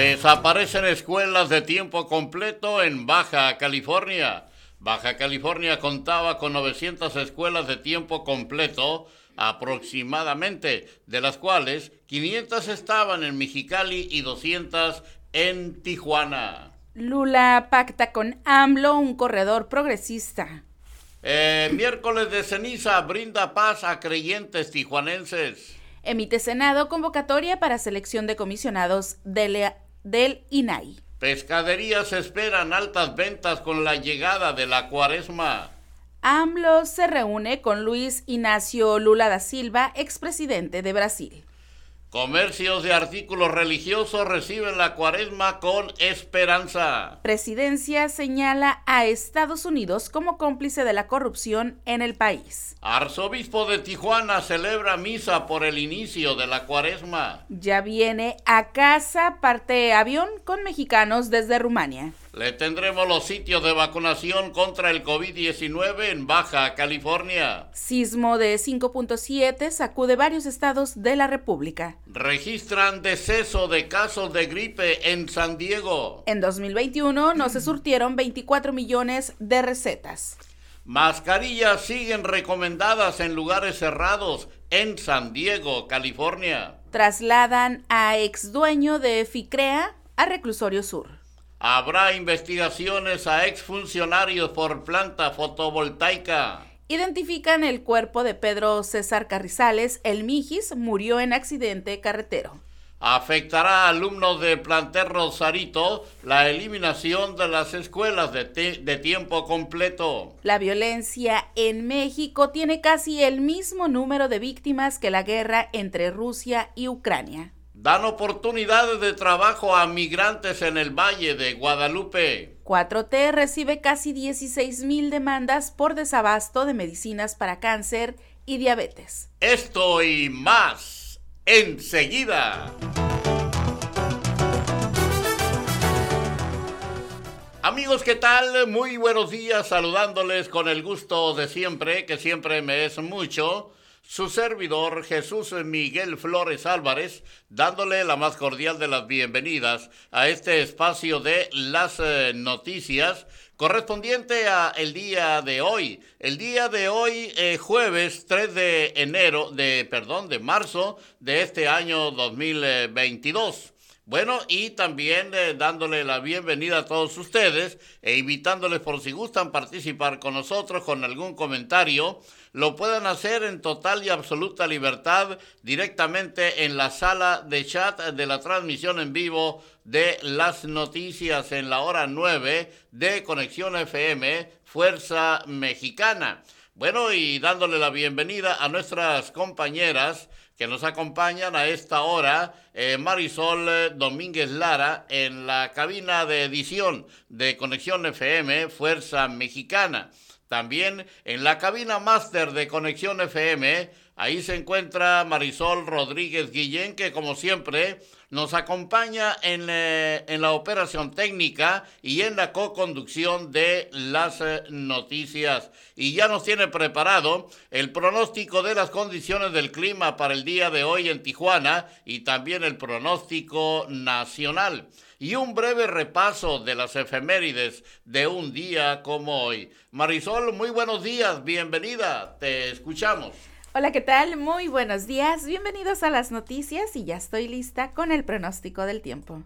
Desaparecen escuelas de tiempo completo en Baja California. Baja California contaba con 900 escuelas de tiempo completo aproximadamente, de las cuales 500 estaban en Mexicali y 200 en Tijuana. Lula pacta con AMLO, un corredor progresista. Eh, miércoles de ceniza brinda paz a creyentes tijuanenses. Emite Senado convocatoria para selección de comisionados del, del INAI. Pescaderías esperan altas ventas con la llegada de la cuaresma. AMLO se reúne con Luis Ignacio Lula da Silva, expresidente de Brasil. Comercios de artículos religiosos reciben la cuaresma con esperanza. Presidencia señala a Estados Unidos como cómplice de la corrupción en el país. Arzobispo de Tijuana celebra misa por el inicio de la cuaresma. Ya viene a casa parte avión con mexicanos desde Rumania. Le tendremos los sitios de vacunación contra el COVID-19 en Baja California. Sismo de 5.7 sacude varios estados de la República. Registran deceso de casos de gripe en San Diego. En 2021 no se surtieron 24 millones de recetas. Mascarillas siguen recomendadas en lugares cerrados en San Diego, California. Trasladan a ex dueño de Ficrea a Reclusorio Sur. Habrá investigaciones a exfuncionarios por planta fotovoltaica. Identifican el cuerpo de Pedro César Carrizales, el Mijis, murió en accidente carretero. Afectará a alumnos de plantel Rosarito la eliminación de las escuelas de, de, tiempo completo. La violencia en México tiene casi el mismo número de víctimas que la guerra entre Rusia y Ucrania dan oportunidades de trabajo a migrantes en el Valle de Guadalupe. 4T recibe casi 16 mil demandas por desabasto de medicinas para cáncer y diabetes. Esto y más enseguida. Amigos, ¿qué tal? Muy buenos días, saludándoles con el gusto de siempre, que siempre me es mucho su servidor Jesús Miguel Flores Álvarez, dándole la más cordial de las bienvenidas a este espacio de las eh, noticias correspondiente a el día de hoy. El día de hoy, eh, jueves 3 de enero, de, perdón, de marzo de este año 2022. Bueno, y también eh, dándole la bienvenida a todos ustedes e invitándoles por si gustan participar con nosotros con algún comentario lo puedan hacer en total y absoluta libertad directamente en la sala de chat de la transmisión en vivo de las noticias en la hora 9 de Conexión FM Fuerza Mexicana. Bueno, y dándole la bienvenida a nuestras compañeras que nos acompañan a esta hora, eh, Marisol eh, Domínguez Lara, en la cabina de edición de Conexión FM Fuerza Mexicana. También en la cabina máster de Conexión FM, ahí se encuentra Marisol Rodríguez Guillén, que como siempre nos acompaña en, eh, en la operación técnica y en la co-conducción de las eh, noticias. Y ya nos tiene preparado el pronóstico de las condiciones del clima para el día de hoy en Tijuana y también el pronóstico nacional y un breve repaso de las efemérides de un día como hoy. Marisol, muy buenos días, bienvenida, te escuchamos. Hola, ¿qué tal? Muy buenos días, bienvenidos a las noticias y ya estoy lista con el pronóstico del tiempo.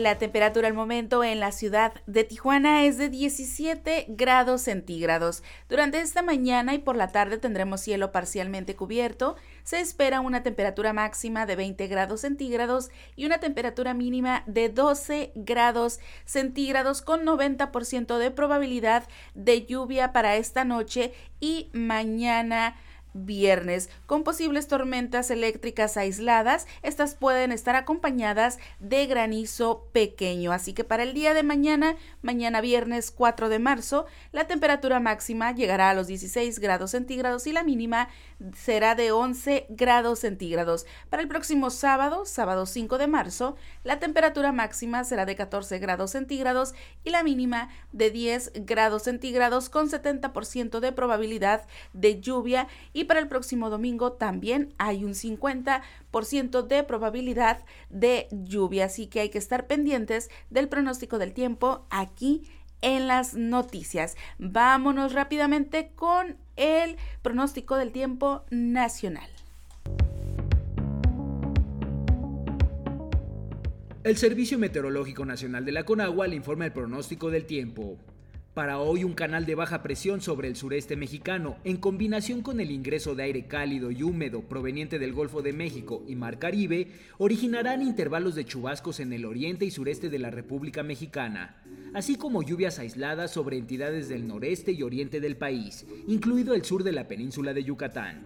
La temperatura al momento en la ciudad de Tijuana es de 17 grados centígrados. Durante esta mañana y por la tarde tendremos cielo parcialmente cubierto. Se espera una temperatura máxima de 20 grados centígrados y una temperatura mínima de 12 grados centígrados con 90% de probabilidad de lluvia para esta noche y mañana viernes, con posibles tormentas eléctricas aisladas. Estas pueden estar acompañadas de granizo pequeño. Así que para el día de mañana, mañana viernes 4 de marzo, la temperatura máxima llegará a los 16 grados centígrados y la mínima será de 11 grados centígrados. Para el próximo sábado, sábado 5 de marzo, la temperatura máxima será de 14 grados centígrados y la mínima de 10 grados centígrados con 70% de probabilidad de lluvia y para el próximo domingo también hay un 50% de probabilidad de lluvia, así que hay que estar pendientes del pronóstico del tiempo aquí en las noticias. Vámonos rápidamente con el pronóstico del tiempo nacional. El Servicio Meteorológico Nacional de la Conagua le informa el pronóstico del tiempo. Para hoy un canal de baja presión sobre el sureste mexicano, en combinación con el ingreso de aire cálido y húmedo proveniente del Golfo de México y Mar Caribe, originarán intervalos de chubascos en el oriente y sureste de la República Mexicana, así como lluvias aisladas sobre entidades del noreste y oriente del país, incluido el sur de la península de Yucatán.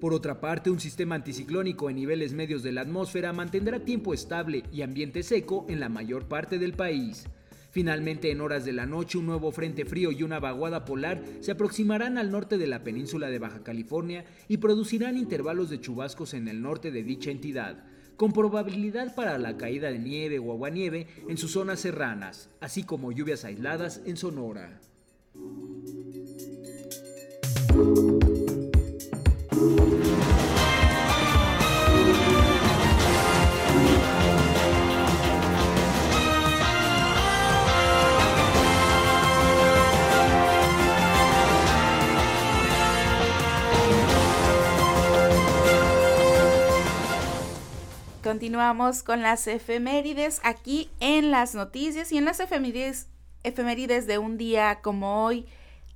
Por otra parte, un sistema anticiclónico en niveles medios de la atmósfera mantendrá tiempo estable y ambiente seco en la mayor parte del país. Finalmente, en horas de la noche, un nuevo frente frío y una vaguada polar se aproximarán al norte de la península de Baja California y producirán intervalos de chubascos en el norte de dicha entidad, con probabilidad para la caída de nieve o aguanieve en sus zonas serranas, así como lluvias aisladas en Sonora. Continuamos con las efemérides aquí en las noticias y en las efemérides, de un día como hoy,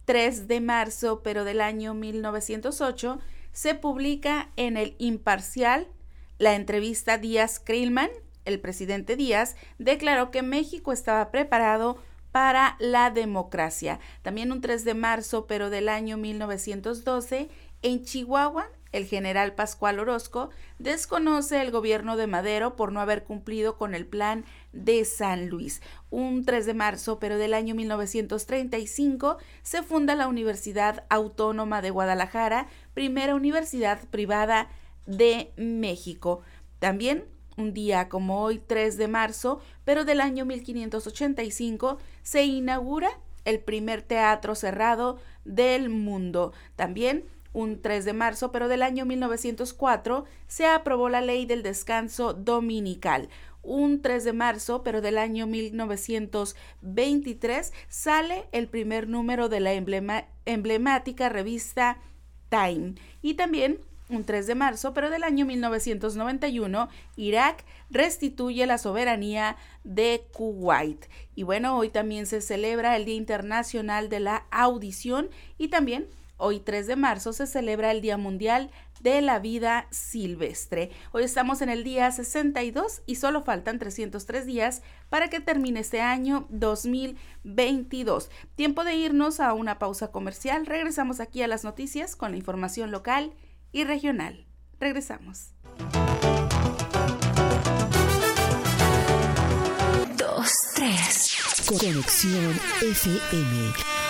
3 de marzo, pero del año 1908, se publica en el Imparcial la entrevista Díaz Krillman. El presidente Díaz declaró que México estaba preparado para la democracia. También un 3 de marzo, pero del año 1912, en Chihuahua, el general Pascual Orozco desconoce el gobierno de Madero por no haber cumplido con el plan de San Luis. Un 3 de marzo, pero del año 1935, se funda la Universidad Autónoma de Guadalajara, primera universidad privada de México. También un día como hoy, 3 de marzo, pero del año 1585, se inaugura el primer teatro cerrado del mundo. También un 3 de marzo, pero del año 1904, se aprobó la ley del descanso dominical. Un 3 de marzo, pero del año 1923, sale el primer número de la emblemática revista Time. Y también un 3 de marzo, pero del año 1991, Irak restituye la soberanía de Kuwait. Y bueno, hoy también se celebra el Día Internacional de la Audición y también Hoy 3 de marzo se celebra el Día Mundial de la Vida Silvestre. Hoy estamos en el día 62 y solo faltan 303 días para que termine este año 2022. Tiempo de irnos a una pausa comercial. Regresamos aquí a las noticias con la información local y regional. Regresamos. Dos, tres. Conexión FM.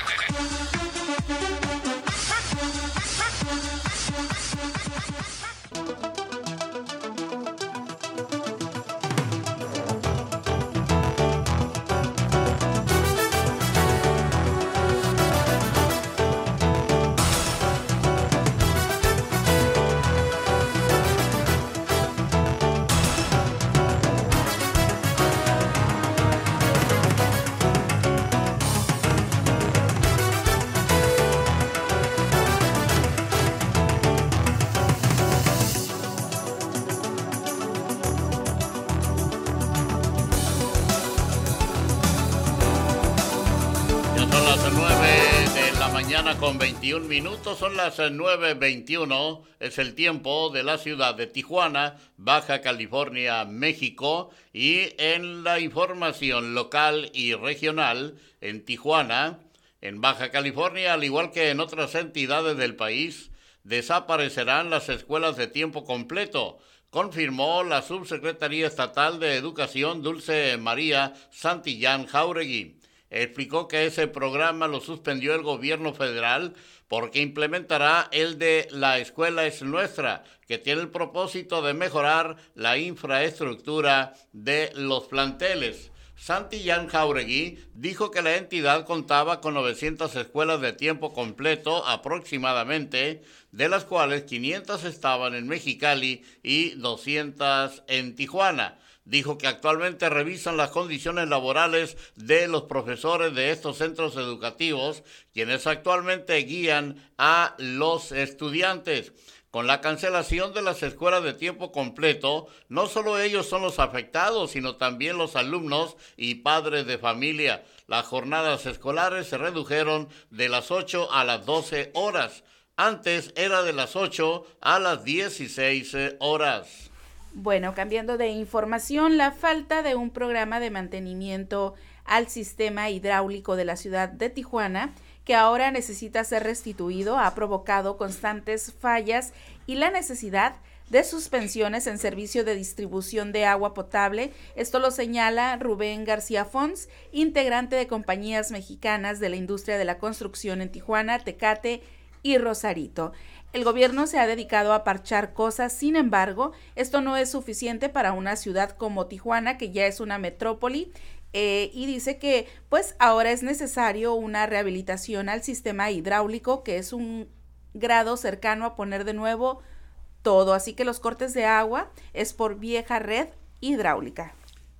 Minutos, son las 9.21, es el tiempo de la ciudad de Tijuana, Baja California, México, y en la información local y regional, en Tijuana, en Baja California, al igual que en otras entidades del país, desaparecerán las escuelas de tiempo completo, confirmó la Subsecretaría Estatal de Educación Dulce María Santillán Jauregui. Explicó que ese programa lo suspendió el gobierno federal porque implementará el de La Escuela es Nuestra, que tiene el propósito de mejorar la infraestructura de los planteles. Santillán Jauregui dijo que la entidad contaba con 900 escuelas de tiempo completo aproximadamente, de las cuales 500 estaban en Mexicali y 200 en Tijuana dijo que actualmente revisan las condiciones laborales de los profesores de estos centros educativos, quienes actualmente guían a los estudiantes. Con la cancelación de las escuelas de tiempo completo, no solo ellos son los afectados, sino también los alumnos y padres de familia. Las jornadas escolares se redujeron de las 8 a las 12 horas. Antes era de las 8 a las 16 horas. Bueno, cambiando de información, la falta de un programa de mantenimiento al sistema hidráulico de la ciudad de Tijuana, que ahora necesita ser restituido, ha provocado constantes fallas y la necesidad de suspensiones en servicio de distribución de agua potable. Esto lo señala Rubén García Fons, integrante de compañías mexicanas de la industria de la construcción en Tijuana, Tecate y Rosarito. El gobierno se ha dedicado a parchar cosas, sin embargo, esto no es suficiente para una ciudad como Tijuana, que ya es una metrópoli, eh, y dice que pues ahora es necesario una rehabilitación al sistema hidráulico, que es un grado cercano a poner de nuevo todo, así que los cortes de agua es por vieja red hidráulica.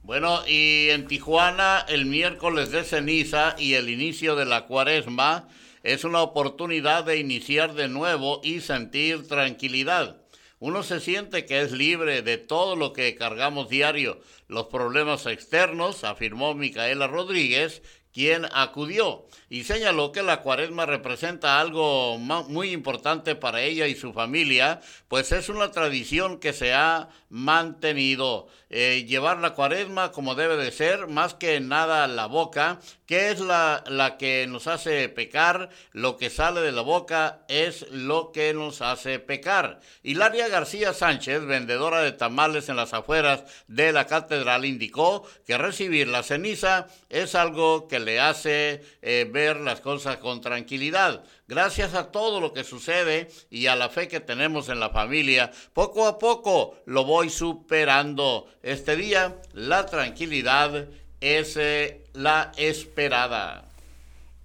Bueno, y en Tijuana el miércoles de ceniza y el inicio de la cuaresma, es una oportunidad de iniciar de nuevo y sentir tranquilidad. Uno se siente que es libre de todo lo que cargamos diario, los problemas externos, afirmó Micaela Rodríguez, quien acudió y señaló que la cuaresma representa algo muy importante para ella y su familia, pues es una tradición que se ha mantenido. Eh, llevar la cuaresma como debe de ser, más que nada la boca, que es la, la que nos hace pecar, lo que sale de la boca es lo que nos hace pecar. Hilaria García Sánchez, vendedora de tamales en las afueras de la catedral, indicó que recibir la ceniza es algo que le hace eh, ver las cosas con tranquilidad. Gracias a todo lo que sucede y a la fe que tenemos en la familia, poco a poco lo voy superando. Este día la tranquilidad es eh, la esperada.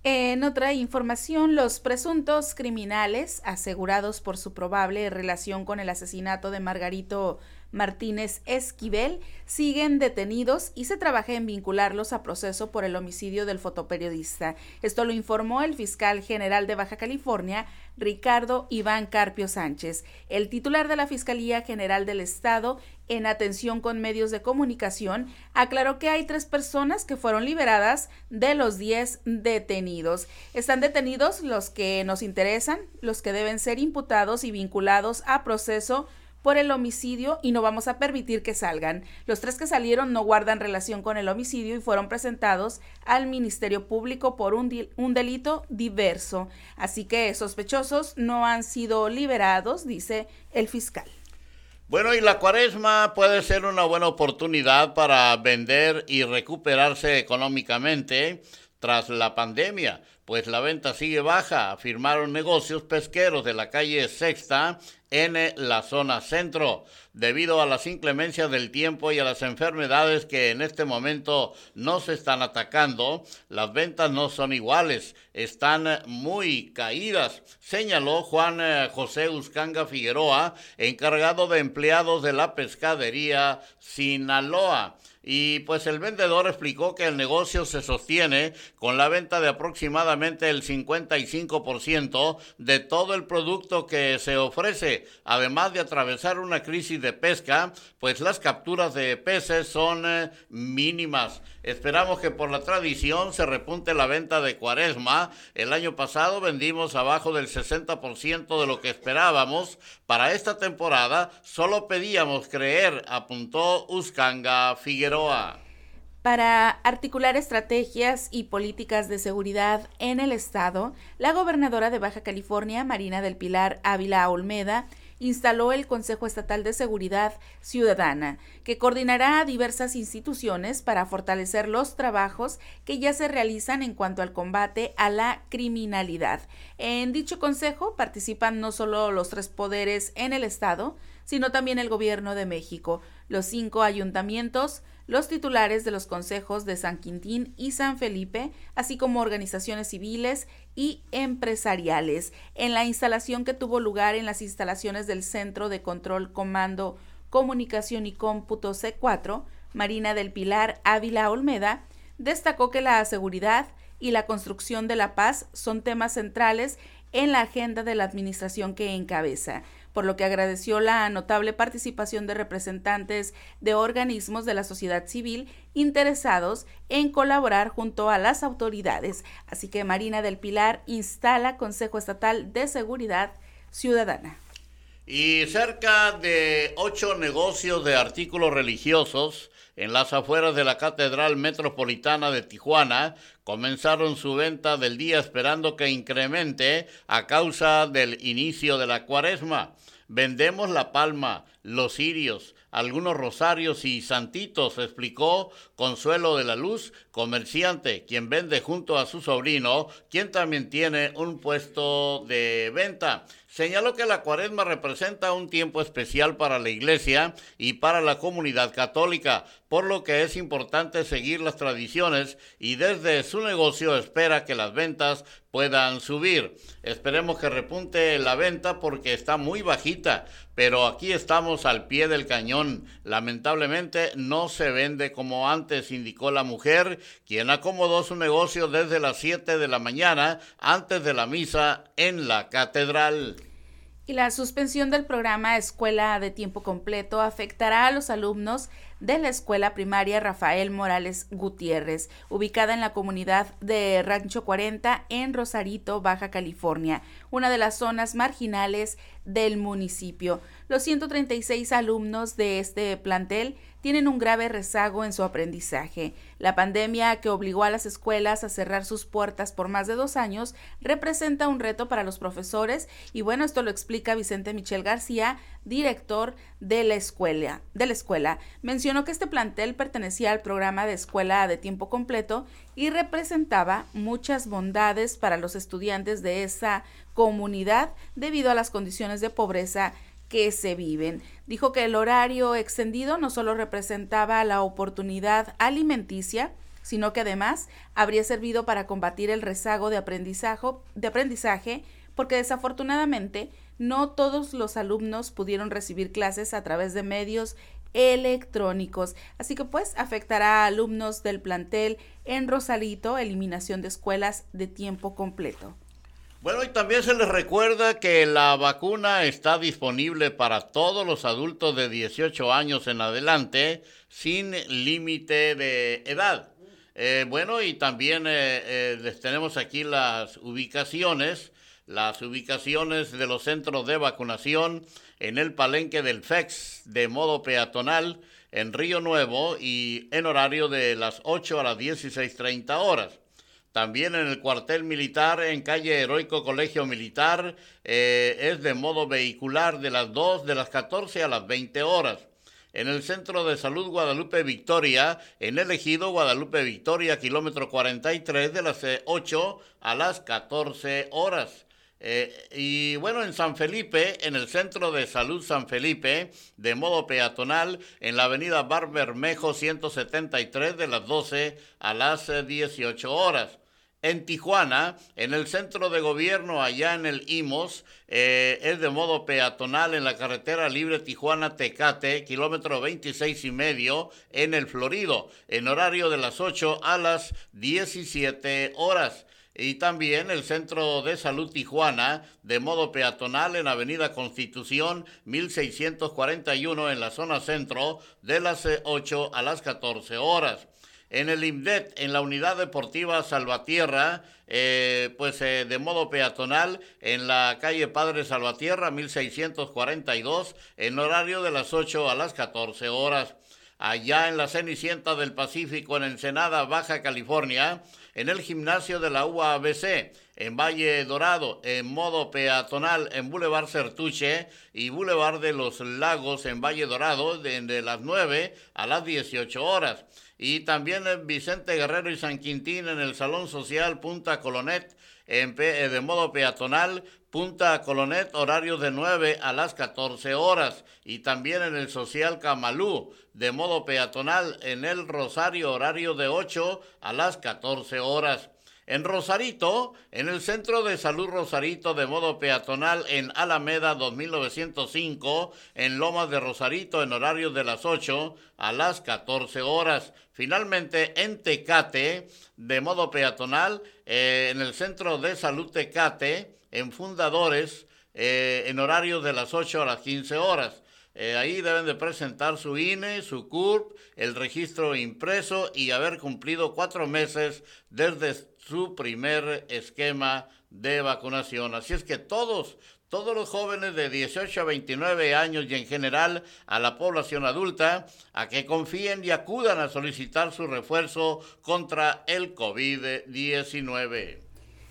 En otra información, los presuntos criminales asegurados por su probable relación con el asesinato de Margarito Martínez Esquivel siguen detenidos y se trabaja en vincularlos a proceso por el homicidio del fotoperiodista. Esto lo informó el fiscal general de Baja California, Ricardo Iván Carpio Sánchez. El titular de la Fiscalía General del Estado, en atención con medios de comunicación, aclaró que hay tres personas que fueron liberadas de los diez detenidos. Están detenidos los que nos interesan, los que deben ser imputados y vinculados a proceso por el homicidio y no vamos a permitir que salgan. Los tres que salieron no guardan relación con el homicidio y fueron presentados al Ministerio Público por un, un delito diverso. Así que sospechosos no han sido liberados, dice el fiscal. Bueno, y la cuaresma puede ser una buena oportunidad para vender y recuperarse económicamente tras la pandemia pues la venta sigue baja, afirmaron negocios pesqueros de la calle Sexta en la zona centro, debido a las inclemencias del tiempo y a las enfermedades que en este momento no se están atacando, las ventas no son iguales, están muy caídas, señaló Juan eh, José Uscanga Figueroa, encargado de empleados de la pescadería Sinaloa. Y pues el vendedor explicó que el negocio se sostiene con la venta de aproximadamente el 55% de todo el producto que se ofrece, además de atravesar una crisis de pesca, pues las capturas de peces son eh, mínimas. Esperamos que por la tradición se repunte la venta de cuaresma. El año pasado vendimos abajo del 60% de lo que esperábamos. Para esta temporada solo pedíamos creer, apuntó Uscanga Figueroa. Para articular estrategias y políticas de seguridad en el Estado, la gobernadora de Baja California, Marina del Pilar Ávila Olmeda, instaló el Consejo Estatal de Seguridad Ciudadana, que coordinará a diversas instituciones para fortalecer los trabajos que ya se realizan en cuanto al combate a la criminalidad. En dicho consejo participan no solo los tres poderes en el Estado, sino también el Gobierno de México, los cinco ayuntamientos, los titulares de los consejos de San Quintín y San Felipe, así como organizaciones civiles y empresariales, en la instalación que tuvo lugar en las instalaciones del Centro de Control, Comando, Comunicación y Cómputo C4, Marina del Pilar Ávila Olmeda, destacó que la seguridad y la construcción de la paz son temas centrales en la agenda de la administración que encabeza por lo que agradeció la notable participación de representantes de organismos de la sociedad civil interesados en colaborar junto a las autoridades. Así que Marina del Pilar instala Consejo Estatal de Seguridad Ciudadana. Y cerca de ocho negocios de artículos religiosos en las afueras de la Catedral Metropolitana de Tijuana comenzaron su venta del día esperando que incremente a causa del inicio de la cuaresma. Vendemos la palma, los cirios, algunos rosarios y santitos, explicó Consuelo de la Luz, comerciante, quien vende junto a su sobrino, quien también tiene un puesto de venta. Señaló que la cuaresma representa un tiempo especial para la iglesia y para la comunidad católica, por lo que es importante seguir las tradiciones y desde su negocio espera que las ventas puedan subir. Esperemos que repunte la venta porque está muy bajita, pero aquí estamos al pie del cañón. Lamentablemente no se vende como antes, indicó la mujer, quien acomodó su negocio desde las 7 de la mañana antes de la misa en la catedral. Y la suspensión del programa Escuela de Tiempo Completo afectará a los alumnos de la Escuela Primaria Rafael Morales Gutiérrez, ubicada en la comunidad de Rancho 40 en Rosarito, Baja California, una de las zonas marginales del municipio. Los 136 alumnos de este plantel tienen un grave rezago en su aprendizaje. La pandemia que obligó a las escuelas a cerrar sus puertas por más de dos años representa un reto para los profesores y bueno, esto lo explica Vicente Michel García, director de la escuela. De la escuela. Mencionó que este plantel pertenecía al programa de escuela de tiempo completo y representaba muchas bondades para los estudiantes de esa comunidad debido a las condiciones de pobreza que se viven. Dijo que el horario extendido no solo representaba la oportunidad alimenticia, sino que además habría servido para combatir el rezago de aprendizaje, de aprendizaje porque desafortunadamente no todos los alumnos pudieron recibir clases a través de medios electrónicos. Así que pues afectará a alumnos del plantel en Rosalito, eliminación de escuelas de tiempo completo. Bueno, y también se les recuerda que la vacuna está disponible para todos los adultos de 18 años en adelante sin límite de edad. Eh, bueno, y también eh, eh, les tenemos aquí las ubicaciones, las ubicaciones de los centros de vacunación en el palenque del FEX de modo peatonal en Río Nuevo y en horario de las 8 a las 16.30 horas. También en el cuartel militar en calle Heroico Colegio Militar eh, es de modo vehicular de las 2 de las 14 a las 20 horas. En el Centro de Salud Guadalupe Victoria, en el ejido Guadalupe Victoria, kilómetro 43, de las 8 a las 14 horas. Eh, y bueno, en San Felipe, en el Centro de Salud San Felipe, de modo peatonal, en la avenida Barbermejo 173, de las 12 a las 18 horas En Tijuana, en el centro de gobierno, allá en el IMOS, eh, es de modo peatonal en la carretera libre Tijuana-Tecate, kilómetro 26 y medio, en el Florido, en horario de las 8 a las 17 horas y también el Centro de Salud Tijuana de modo peatonal en Avenida Constitución 1641 en la zona centro de las 8 a las 14 horas. En el IMDET, en la Unidad Deportiva Salvatierra, eh, pues eh, de modo peatonal en la calle Padre Salvatierra 1642 en horario de las 8 a las 14 horas. Allá en la Cenicienta del Pacífico en Ensenada, Baja California, en el gimnasio de la UABC, en Valle Dorado, en modo peatonal en Boulevard Certuche y Boulevard de los Lagos en Valle Dorado, de, las 9 a las 18 horas. Y también en Vicente Guerrero y San Quintín en el Salón Social Punta Colonet, de modo peatonal, Punta Colonet, horario de 9 a las 14 horas. Y también en el Social Camalú, de modo peatonal, en el Rosario, horario de 8 a las 14 horas. En Rosarito, en el Centro de Salud Rosarito de modo peatonal en Alameda 2905, en Lomas de Rosarito en horario de las 8 a las 14 horas. Finalmente, en Tecate, de modo peatonal, eh, en el Centro de Salud Tecate, en Fundadores, eh, en horario de las 8 a las 15 horas. Eh, ahí deben de presentar su INE, su CURP, el registro impreso y haber cumplido cuatro meses desde su primer esquema de vacunación. Así es que todos, todos los jóvenes de 18 a 29 años y en general a la población adulta, a que confíen y acudan a solicitar su refuerzo contra el COVID-19.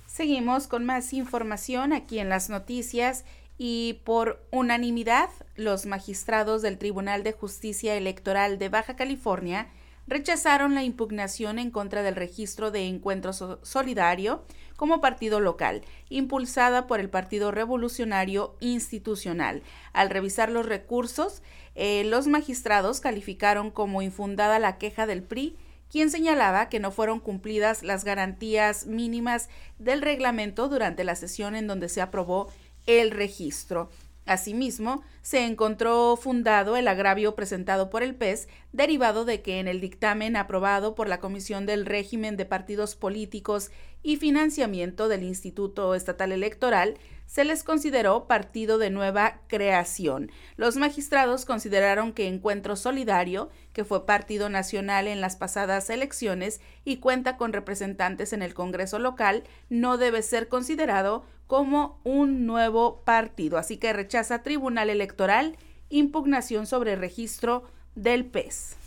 Seguimos con más información aquí en las noticias y por unanimidad los magistrados del Tribunal de Justicia Electoral de Baja California rechazaron la impugnación en contra del registro de Encuentro Solidario como partido local, impulsada por el Partido Revolucionario Institucional. Al revisar los recursos, eh, los magistrados calificaron como infundada la queja del PRI quien señalaba que no fueron cumplidas las garantías mínimas del reglamento durante la sesión en donde se aprobó el registro. Asimismo, se encontró fundado el agravio presentado por el PES, derivado de que en el dictamen aprobado por la Comisión del Régimen de Partidos Políticos y Financiamiento del Instituto Estatal Electoral se les consideró partido de nueva creación. Los magistrados consideraron que Encuentro Solidario, que fue partido nacional en las pasadas elecciones y cuenta con representantes en el Congreso local, no debe ser considerado como un nuevo partido. Así que rechaza Tribunal Electoral impugnación sobre registro del PES.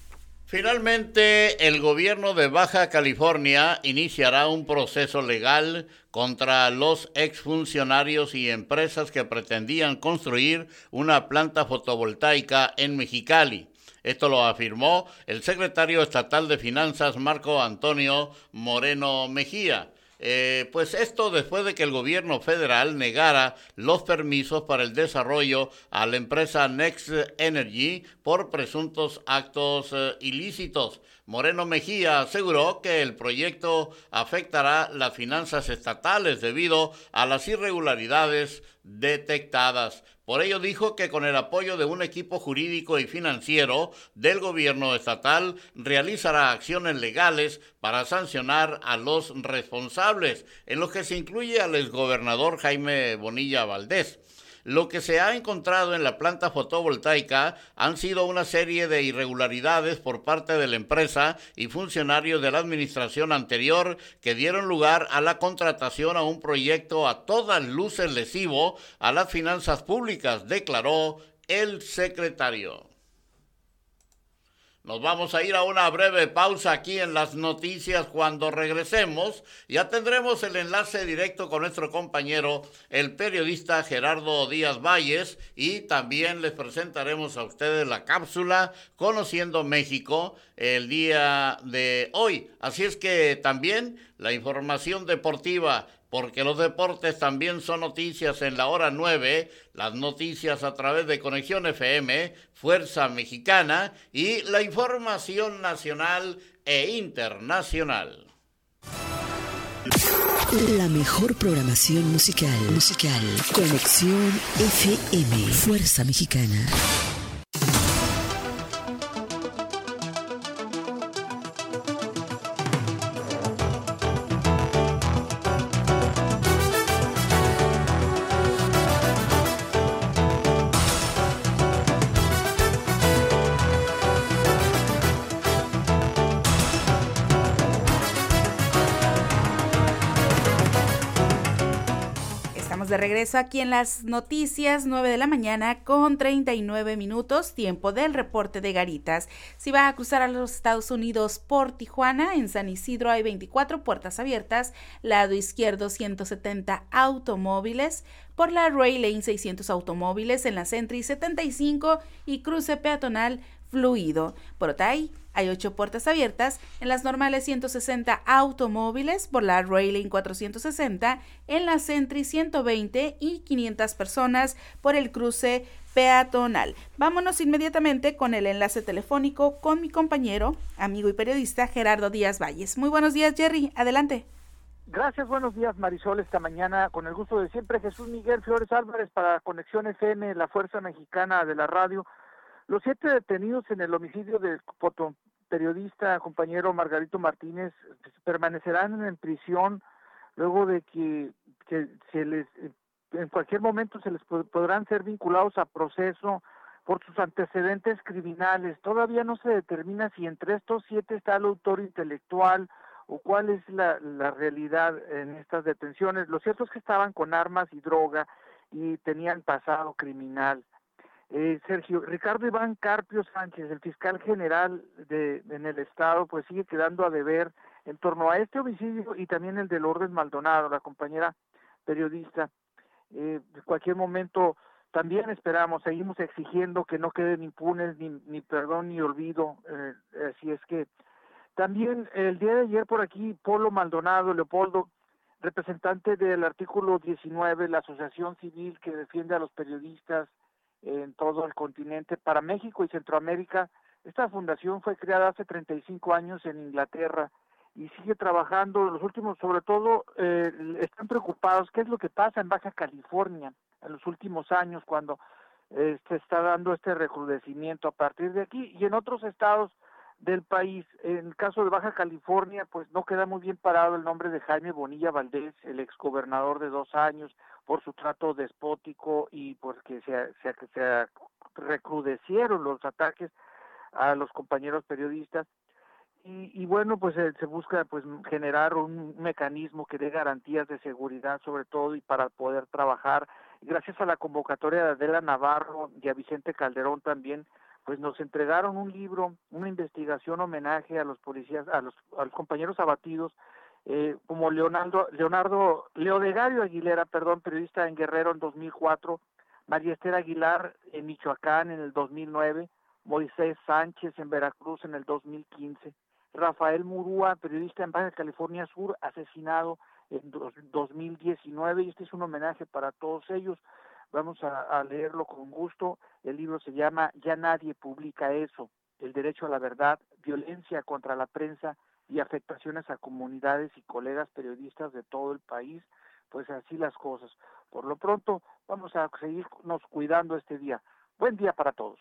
Finalmente, el gobierno de Baja California iniciará un proceso legal contra los exfuncionarios y empresas que pretendían construir una planta fotovoltaica en Mexicali. Esto lo afirmó el secretario estatal de Finanzas Marco Antonio Moreno Mejía. Eh, pues esto después de que el gobierno federal negara los permisos para el desarrollo a la empresa Next Energy por presuntos actos eh, ilícitos. Moreno Mejía aseguró que el proyecto afectará las finanzas estatales debido a las irregularidades detectadas. Por ello dijo que con el apoyo de un equipo jurídico y financiero del gobierno estatal realizará acciones legales para sancionar a los responsables, en lo que se incluye al exgobernador Jaime Bonilla Valdés. Lo que se ha encontrado en la planta fotovoltaica han sido una serie de irregularidades por parte de la empresa y funcionarios de la administración anterior que dieron lugar a la contratación a un proyecto a todas luces lesivo a las finanzas públicas, declaró el secretario. Nos vamos a ir a una breve pausa aquí en las noticias. Cuando regresemos, ya tendremos el enlace directo con nuestro compañero, el periodista Gerardo Díaz Valles, y también les presentaremos a ustedes la cápsula Conociendo México el día de hoy. Así es que también la información deportiva porque los deportes también son noticias en la hora 9, las noticias a través de Conexión FM, Fuerza Mexicana y la información nacional e internacional. La mejor programación musical. Musical. Conexión FM. Fuerza Mexicana. Regreso aquí en las noticias 9 de la mañana con 39 minutos, tiempo del reporte de Garitas. Si va a cruzar a los Estados Unidos por Tijuana, en San Isidro hay 24 puertas abiertas, lado izquierdo 170 automóviles, por la Ray Lane 600 automóviles, en la Sentry 75 y cruce peatonal fluido. Por Otay hay ocho puertas abiertas, en las normales 160 automóviles, por la Railing 460, en la Sentry 120 y 500 personas por el cruce peatonal. Vámonos inmediatamente con el enlace telefónico con mi compañero, amigo y periodista Gerardo Díaz Valles. Muy buenos días, Jerry. Adelante. Gracias, buenos días Marisol. Esta mañana, con el gusto de siempre, Jesús Miguel Flores Álvarez para Conexión FM, la Fuerza Mexicana de la Radio. Los siete detenidos en el homicidio del periodista compañero Margarito Martínez permanecerán en prisión luego de que, se les en cualquier momento se les podrán ser vinculados a proceso por sus antecedentes criminales. Todavía no se determina si entre estos siete está el autor intelectual o cuál es la, la realidad en estas detenciones. Lo cierto es que estaban con armas y droga y tenían pasado criminal. Eh, Sergio, Ricardo Iván Carpio Sánchez, el fiscal general de, en el Estado, pues sigue quedando a deber en torno a este homicidio y también el de Lourdes Maldonado, la compañera periodista. Eh, en cualquier momento también esperamos, seguimos exigiendo que no queden impunes ni, ni perdón ni olvido. Eh, así es que también el día de ayer por aquí, Polo Maldonado, Leopoldo, representante del artículo 19, la asociación civil que defiende a los periodistas, en todo el continente. Para México y Centroamérica, esta fundación fue creada hace 35 años en Inglaterra y sigue trabajando. Los últimos, sobre todo, eh, están preocupados qué es lo que pasa en Baja California en los últimos años cuando eh, se está dando este recrudecimiento a partir de aquí y en otros estados del país. En el caso de Baja California, pues no queda muy bien parado el nombre de Jaime Bonilla Valdés, el exgobernador de dos años, por su trato despótico y porque se, se, se recrudecieron los ataques a los compañeros periodistas. Y, y bueno, pues se, se busca pues generar un mecanismo que dé garantías de seguridad sobre todo y para poder trabajar. Gracias a la convocatoria de Adela Navarro y a Vicente Calderón también, pues nos entregaron un libro, una investigación homenaje a los policías, a los, compañeros abatidos, eh, como Leonardo, Leonardo, Leodegario Aguilera, perdón, periodista en Guerrero en 2004, María Esther Aguilar en Michoacán en el 2009, Moisés Sánchez en Veracruz en el 2015, Rafael Murúa, periodista en Baja California Sur, asesinado en 2019, y este es un homenaje para todos ellos. Vamos a, leerlo con gusto. El libro se llama Ya nadie publica eso, el derecho a la verdad, violencia contra la prensa y afectaciones a comunidades y colegas periodistas de todo el país. Pues así las cosas. Por lo pronto, vamos a seguirnos cuidando este día. Buen día para todos.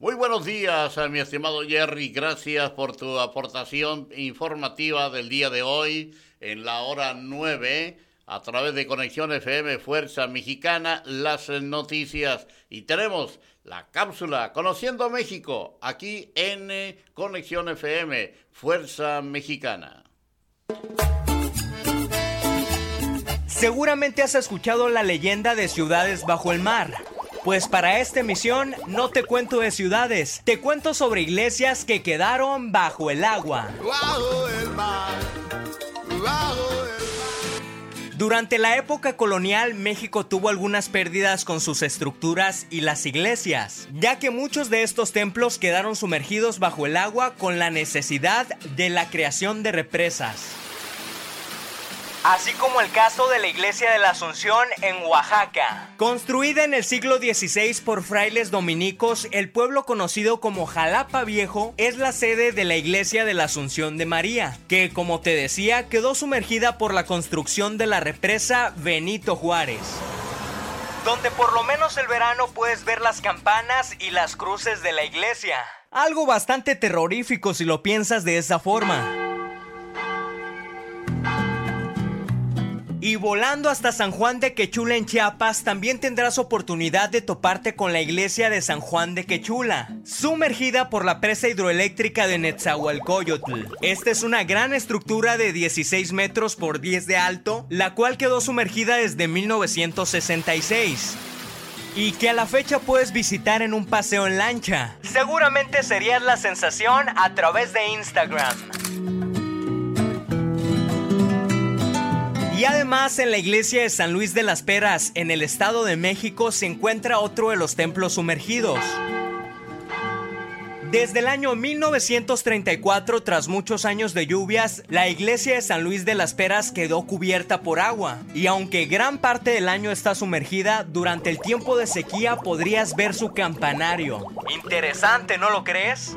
Muy buenos días, mi estimado Jerry. Gracias por tu aportación informativa del día de hoy en la hora 9 a través de Conexión FM Fuerza Mexicana las noticias y tenemos la cápsula Conociendo México aquí en eh, Conexión FM Fuerza Mexicana. Seguramente has escuchado la leyenda de ciudades bajo el mar. Pues para esta emisión no te cuento de ciudades, te cuento sobre iglesias que quedaron bajo el agua. Bajo el mar, bajo durante la época colonial, México tuvo algunas pérdidas con sus estructuras y las iglesias, ya que muchos de estos templos quedaron sumergidos bajo el agua con la necesidad de la creación de represas. Así como el caso de la iglesia de la Asunción en Oaxaca. Construida en el siglo XVI por frailes dominicos, el pueblo conocido como Jalapa Viejo es la sede de la iglesia de la Asunción de María, que como te decía quedó sumergida por la construcción de la represa Benito Juárez donde por lo menos el verano puedes ver las campanas y las cruces de la iglesia. Algo bastante terrorífico si lo piensas de esa forma. Y volando hasta San Juan de Quechula en Chiapas, también tendrás oportunidad de toparte con la iglesia de San Juan de Quechula, sumergida por la presa hidroeléctrica de Netzahualcoyotl. Esta es una gran estructura de 16 metros por 10 de alto, la cual quedó sumergida desde 1966 y que a la fecha puedes visitar en un paseo en lancha. Seguramente serías la sensación a través de Instagram. Y además en la iglesia de San Luis de las Peras, en el Estado de México, se encuentra otro de los templos sumergidos. Desde el año 1934, tras muchos años de lluvias, la iglesia de San Luis de las Peras quedó cubierta por agua. Y aunque gran parte del año está sumergida, durante el tiempo de sequía podrías ver su campanario. Interesante, ¿no lo crees?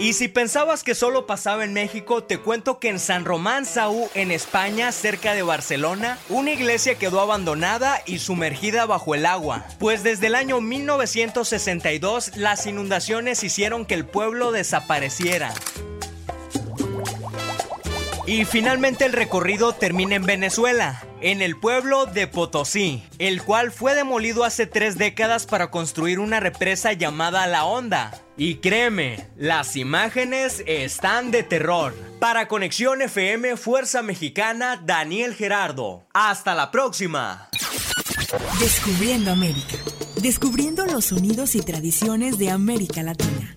Y si pensabas que solo pasaba en México, te cuento que en San Román Saú, en España, cerca de Barcelona, una iglesia quedó abandonada y sumergida bajo el agua. Pues desde el año 1962 las inundaciones hicieron que el pueblo desapareciera. Y finalmente el recorrido termina en Venezuela, en el pueblo de Potosí, el cual fue demolido hace tres décadas para construir una represa llamada La Honda. Y créeme, las imágenes están de terror. Para Conexión FM Fuerza Mexicana, Daniel Gerardo. Hasta la próxima. Descubriendo América. Descubriendo los sonidos y tradiciones de América Latina.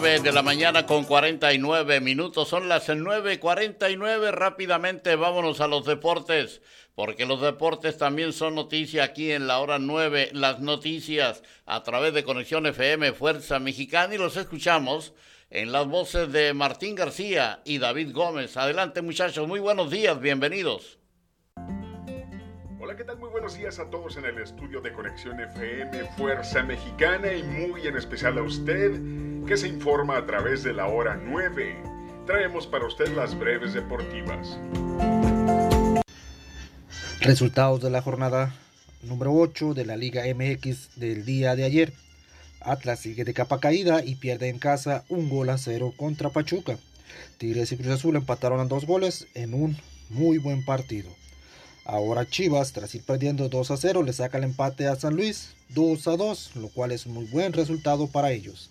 De la mañana con 49 minutos. Son las 9.49. Rápidamente vámonos a los deportes, porque los deportes también son noticia aquí en la hora 9. Las noticias a través de Conexión FM Fuerza Mexicana y los escuchamos en las voces de Martín García y David Gómez. Adelante muchachos, muy buenos días, bienvenidos. ¿Qué tal? Muy buenos días a todos en el estudio de Conexión FM Fuerza Mexicana y muy en especial a usted que se informa a través de la hora 9. Traemos para usted las breves deportivas. Resultados de la jornada número 8 de la Liga MX del día de ayer. Atlas sigue de capa caída y pierde en casa un gol a cero contra Pachuca. Tigres y Cruz Azul empataron a dos goles en un muy buen partido. Ahora Chivas, tras ir perdiendo 2 a 0, le saca el empate a San Luis 2 a 2, lo cual es un muy buen resultado para ellos.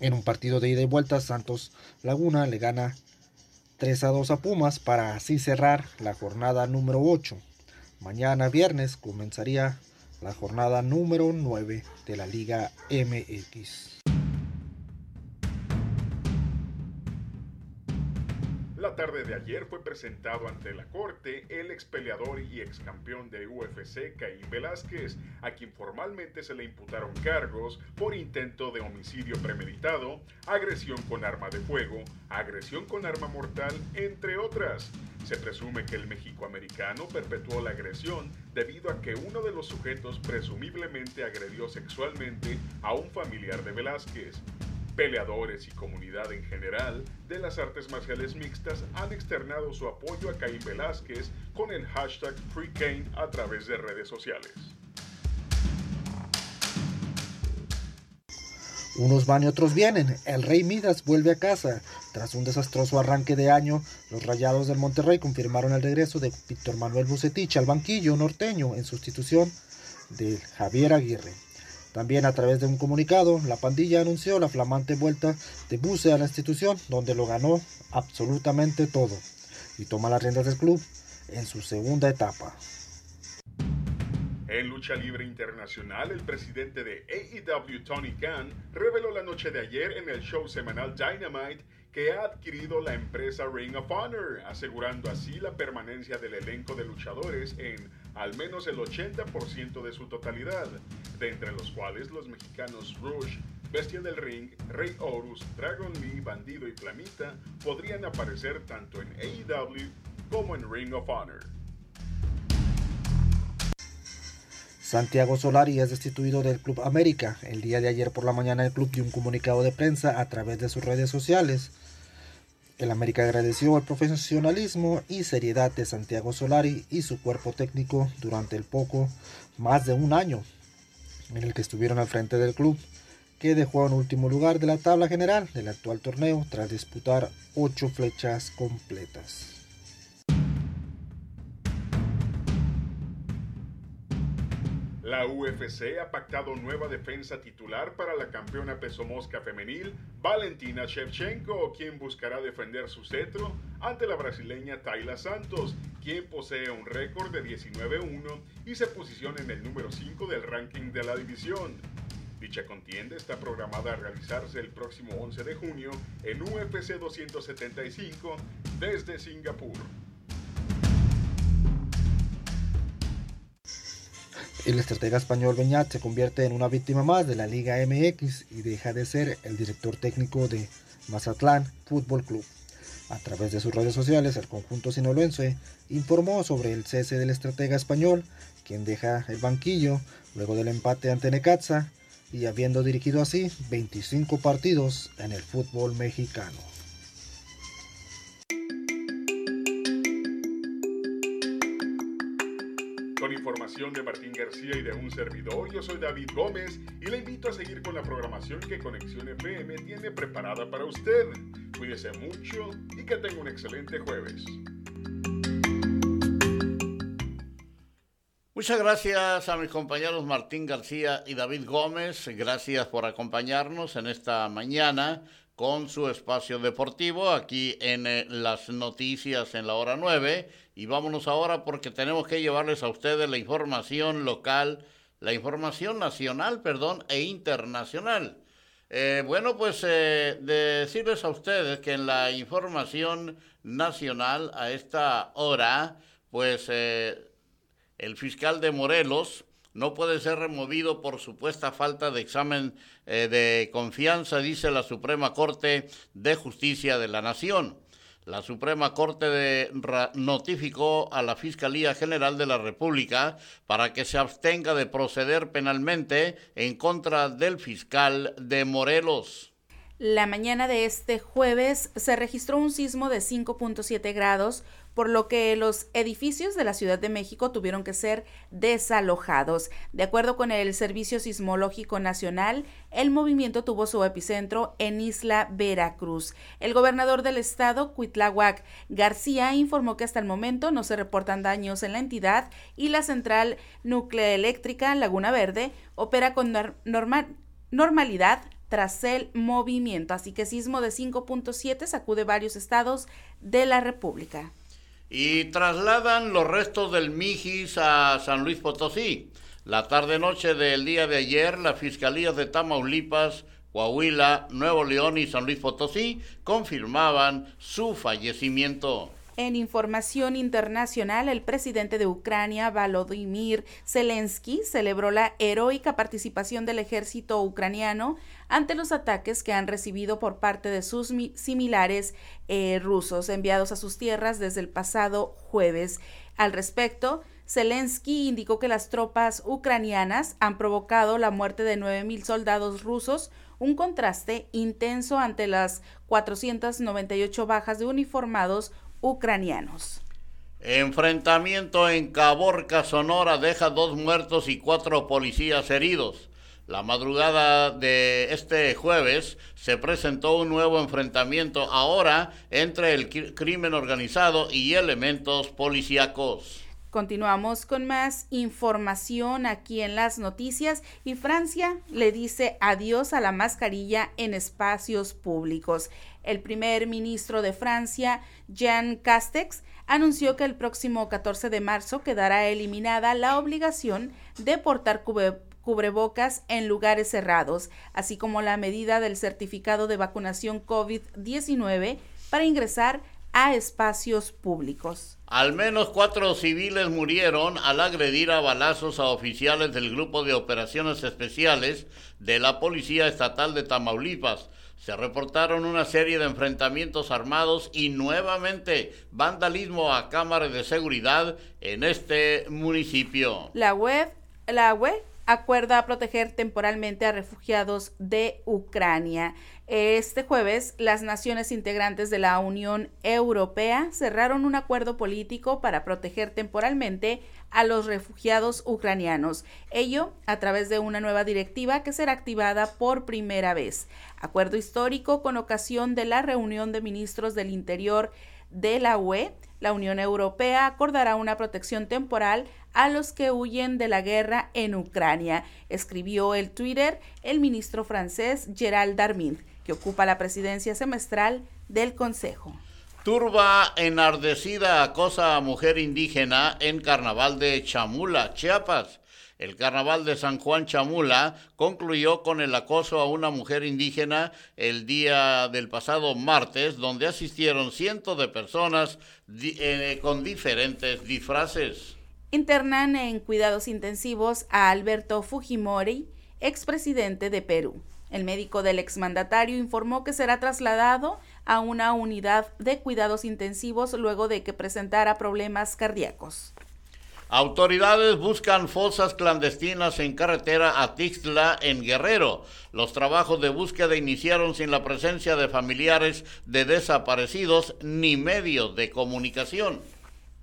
En un partido de ida y vuelta, Santos Laguna le gana 3 a 2 a Pumas para así cerrar la jornada número 8. Mañana viernes comenzaría la jornada número 9 de la Liga MX. La tarde de ayer fue presentado ante la corte el ex peleador y ex campeón de UFC Caín Velázquez, a quien formalmente se le imputaron cargos por intento de homicidio premeditado, agresión con arma de fuego, agresión con arma mortal, entre otras. Se presume que el mexicoamericano perpetuó la agresión debido a que uno de los sujetos presumiblemente agredió sexualmente a un familiar de Velázquez. Peleadores y comunidad en general de las artes marciales mixtas han externado su apoyo a Caín Velázquez con el hashtag FreeCain a través de redes sociales. Unos van y otros vienen. El Rey Midas vuelve a casa. Tras un desastroso arranque de año, los Rayados del Monterrey confirmaron el regreso de Víctor Manuel Bucetich al banquillo norteño en sustitución de Javier Aguirre. También a través de un comunicado, la pandilla anunció la flamante vuelta de Buce a la institución, donde lo ganó absolutamente todo y toma las riendas del club en su segunda etapa. En lucha libre internacional, el presidente de AEW, Tony Khan, reveló la noche de ayer en el show semanal Dynamite que ha adquirido la empresa Ring of Honor, asegurando así la permanencia del elenco de luchadores en al menos el 80% de su totalidad, de entre los cuales los mexicanos Rush, Bestia del Ring, Rey Horus, Dragon Lee, Bandido y Flamita podrían aparecer tanto en AEW como en Ring of Honor. Santiago Solari es destituido del Club América. El día de ayer por la mañana el club dio un comunicado de prensa a través de sus redes sociales. El América agradeció el profesionalismo y seriedad de Santiago Solari y su cuerpo técnico durante el poco más de un año en el que estuvieron al frente del club, que dejó en último lugar de la tabla general del actual torneo tras disputar ocho flechas completas. La UFC ha pactado nueva defensa titular para la campeona peso mosca femenil Valentina Shevchenko, quien buscará defender su cetro ante la brasileña Tayla Santos, quien posee un récord de 19-1 y se posiciona en el número 5 del ranking de la división. Dicha contienda está programada a realizarse el próximo 11 de junio en UFC 275 desde Singapur. El estratega español Beñat se convierte en una víctima más de la Liga MX y deja de ser el director técnico de Mazatlán Fútbol Club. A través de sus redes sociales, el conjunto sinaloense informó sobre el cese del estratega español, quien deja el banquillo luego del empate ante Necaxa y habiendo dirigido así 25 partidos en el fútbol mexicano. De Martín García y de un servidor, yo soy David Gómez y le invito a seguir con la programación que Conexión FM tiene preparada para usted. Cuídese mucho y que tenga un excelente jueves. Muchas gracias a mis compañeros Martín García y David Gómez. Gracias por acompañarnos en esta mañana con su espacio deportivo aquí en eh, las noticias en la hora 9 y vámonos ahora porque tenemos que llevarles a ustedes la información local, la información nacional, perdón, e internacional. Eh, bueno, pues eh, decirles a ustedes que en la información nacional a esta hora, pues eh, el fiscal de Morelos no puede ser removido por supuesta falta de examen eh, de confianza, dice la Suprema Corte de Justicia de la Nación. La Suprema Corte de, notificó a la Fiscalía General de la República para que se abstenga de proceder penalmente en contra del fiscal de Morelos. La mañana de este jueves se registró un sismo de 5.7 grados por lo que los edificios de la Ciudad de México tuvieron que ser desalojados. De acuerdo con el Servicio Sismológico Nacional, el movimiento tuvo su epicentro en Isla Veracruz. El gobernador del estado, Cuitláhuac García, informó que hasta el momento no se reportan daños en la entidad y la central nucleoeléctrica Laguna Verde opera con normalidad tras el movimiento. Así que sismo de 5.7 sacude varios estados de la República y trasladan los restos del Mijis a San Luis Potosí. La tarde-noche del día de ayer, las fiscalías de Tamaulipas, Coahuila, Nuevo León y San Luis Potosí confirmaban su fallecimiento. En información internacional, el presidente de Ucrania, Volodymyr Zelensky, celebró la heroica participación del ejército ucraniano ante los ataques que han recibido por parte de sus similares eh, rusos enviados a sus tierras desde el pasado jueves. Al respecto, Zelensky indicó que las tropas ucranianas han provocado la muerte de 9.000 soldados rusos, un contraste intenso ante las 498 bajas de uniformados ucranianos. Enfrentamiento en Caborca, Sonora, deja dos muertos y cuatro policías heridos. La madrugada de este jueves se presentó un nuevo enfrentamiento ahora entre el crimen organizado y elementos policíacos. Continuamos con más información aquí en las noticias y Francia le dice adiós a la mascarilla en espacios públicos. El primer ministro de Francia, Jean Castex, anunció que el próximo 14 de marzo quedará eliminada la obligación de portar cubrebocas en lugares cerrados, así como la medida del certificado de vacunación COVID-19 para ingresar a espacios públicos. Al menos cuatro civiles murieron al agredir a balazos a oficiales del Grupo de Operaciones Especiales de la Policía Estatal de Tamaulipas. Se reportaron una serie de enfrentamientos armados y nuevamente vandalismo a cámaras de seguridad en este municipio. La web, la web acuerda proteger temporalmente a refugiados de Ucrania. Este jueves, las naciones integrantes de la Unión Europea cerraron un acuerdo político para proteger temporalmente a los refugiados ucranianos, ello a través de una nueva directiva que será activada por primera vez. Acuerdo histórico con ocasión de la reunión de ministros del Interior de la UE, la Unión Europea acordará una protección temporal a los que huyen de la guerra en Ucrania, escribió el Twitter el ministro francés Gerald Darmin, que ocupa la presidencia semestral del Consejo. Turba enardecida acosa a mujer indígena en carnaval de Chamula, Chiapas. El carnaval de San Juan Chamula concluyó con el acoso a una mujer indígena el día del pasado martes, donde asistieron cientos de personas eh, con diferentes disfraces. Internan en cuidados intensivos a Alberto Fujimori, expresidente de Perú. El médico del exmandatario informó que será trasladado a una unidad de cuidados intensivos luego de que presentara problemas cardíacos. Autoridades buscan fosas clandestinas en carretera a Tixla, en Guerrero. Los trabajos de búsqueda iniciaron sin la presencia de familiares de desaparecidos ni medios de comunicación.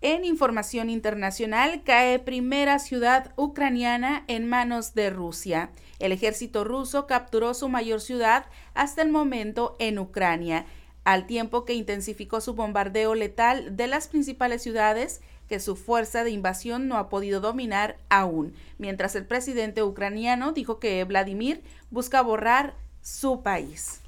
En información internacional, cae primera ciudad ucraniana en manos de Rusia. El ejército ruso capturó su mayor ciudad hasta el momento en Ucrania, al tiempo que intensificó su bombardeo letal de las principales ciudades que su fuerza de invasión no ha podido dominar aún, mientras el presidente ucraniano dijo que Vladimir busca borrar su país.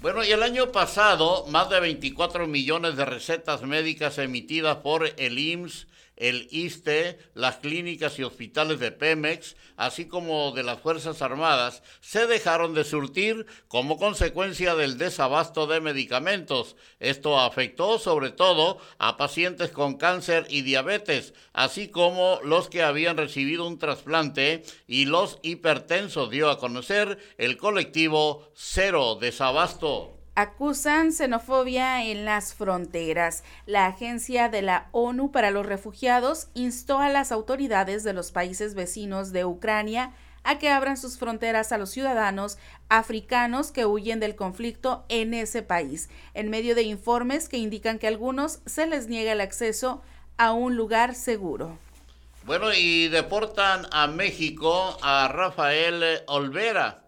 Bueno, y el año pasado, más de 24 millones de recetas médicas emitidas por el IMSS el ISTE, las clínicas y hospitales de Pemex, así como de las Fuerzas Armadas, se dejaron de surtir como consecuencia del desabasto de medicamentos. Esto afectó sobre todo a pacientes con cáncer y diabetes, así como los que habían recibido un trasplante y los hipertensos, dio a conocer el colectivo Cero Desabasto acusan xenofobia en las fronteras. La Agencia de la ONU para los Refugiados instó a las autoridades de los países vecinos de Ucrania a que abran sus fronteras a los ciudadanos africanos que huyen del conflicto en ese país, en medio de informes que indican que a algunos se les niega el acceso a un lugar seguro. Bueno, y deportan a México a Rafael Olvera,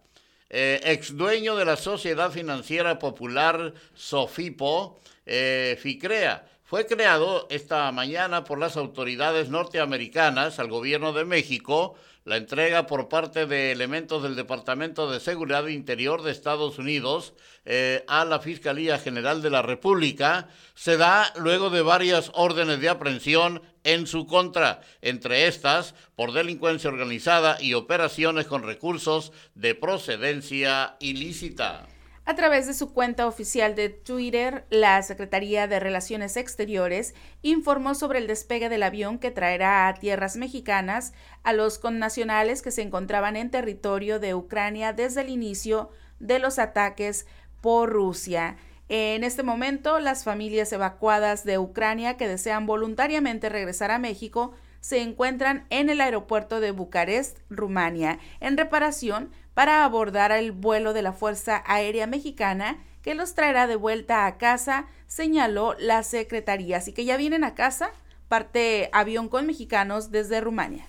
eh, ex dueño de la Sociedad Financiera Popular Sofipo, eh, FICREA. Fue creado esta mañana por las autoridades norteamericanas al gobierno de México la entrega por parte de elementos del Departamento de Seguridad Interior de Estados Unidos eh, a la Fiscalía General de la República se da luego de varias órdenes de aprehensión en su contra, entre estas por delincuencia organizada y operaciones con recursos de procedencia ilícita. A través de su cuenta oficial de Twitter, la Secretaría de Relaciones Exteriores informó sobre el despegue del avión que traerá a tierras mexicanas a los connacionales que se encontraban en territorio de Ucrania desde el inicio de los ataques por Rusia. En este momento, las familias evacuadas de Ucrania que desean voluntariamente regresar a México se encuentran en el aeropuerto de Bucarest, Rumania, en reparación para abordar el vuelo de la Fuerza Aérea Mexicana que los traerá de vuelta a casa, señaló la Secretaría. Así que ya vienen a casa, parte avión con mexicanos desde Rumania.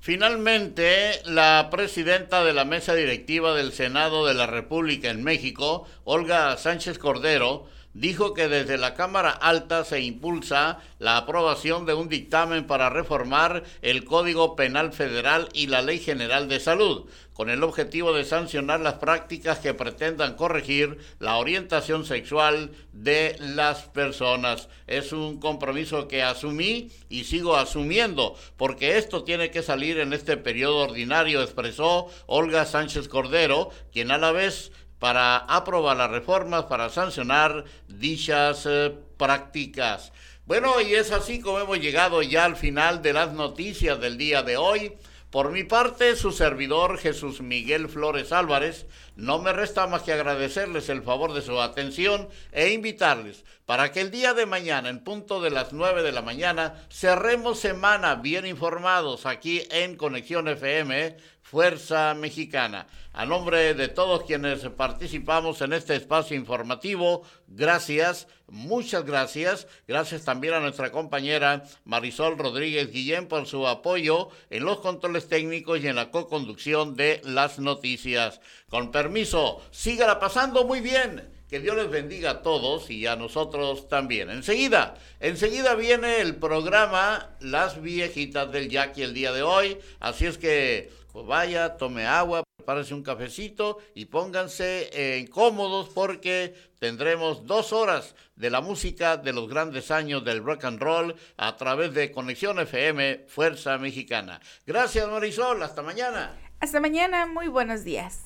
Finalmente, la presidenta de la mesa directiva del Senado de la República en México, Olga Sánchez Cordero, dijo que desde la Cámara Alta se impulsa la aprobación de un dictamen para reformar el Código Penal Federal y la Ley General de Salud, con el objetivo de sancionar las prácticas que pretendan corregir la orientación sexual de las personas. Es un compromiso que asumí y sigo asumiendo, porque esto tiene que salir en este periodo ordinario, expresó Olga Sánchez Cordero, quien a la vez para aprobar las reformas para sancionar dichas eh, prácticas. Bueno, y es así como hemos llegado ya al final de las noticias del día de hoy. Por mi parte, su servidor Jesús Miguel Flores Álvarez, no me resta más que agradecerles el favor de su atención e invitarles para que el día de mañana, en punto de las 9 de la mañana, cerremos semana bien informados aquí en Conexión FM, Fuerza Mexicana. A nombre de todos quienes participamos en este espacio informativo, gracias, muchas gracias. Gracias también a nuestra compañera Marisol Rodríguez Guillén por su apoyo en los controles técnicos y en la co-conducción de las noticias. Con permiso, sígala pasando muy bien. Que Dios les bendiga a todos y a nosotros también. Enseguida, enseguida viene el programa Las Viejitas del Jackie el día de hoy. Así es que pues vaya, tome agua, prepárese un cafecito y pónganse eh, cómodos porque tendremos dos horas de la música de los grandes años del rock and roll a través de Conexión FM Fuerza Mexicana. Gracias Marisol, hasta mañana. Hasta mañana, muy buenos días.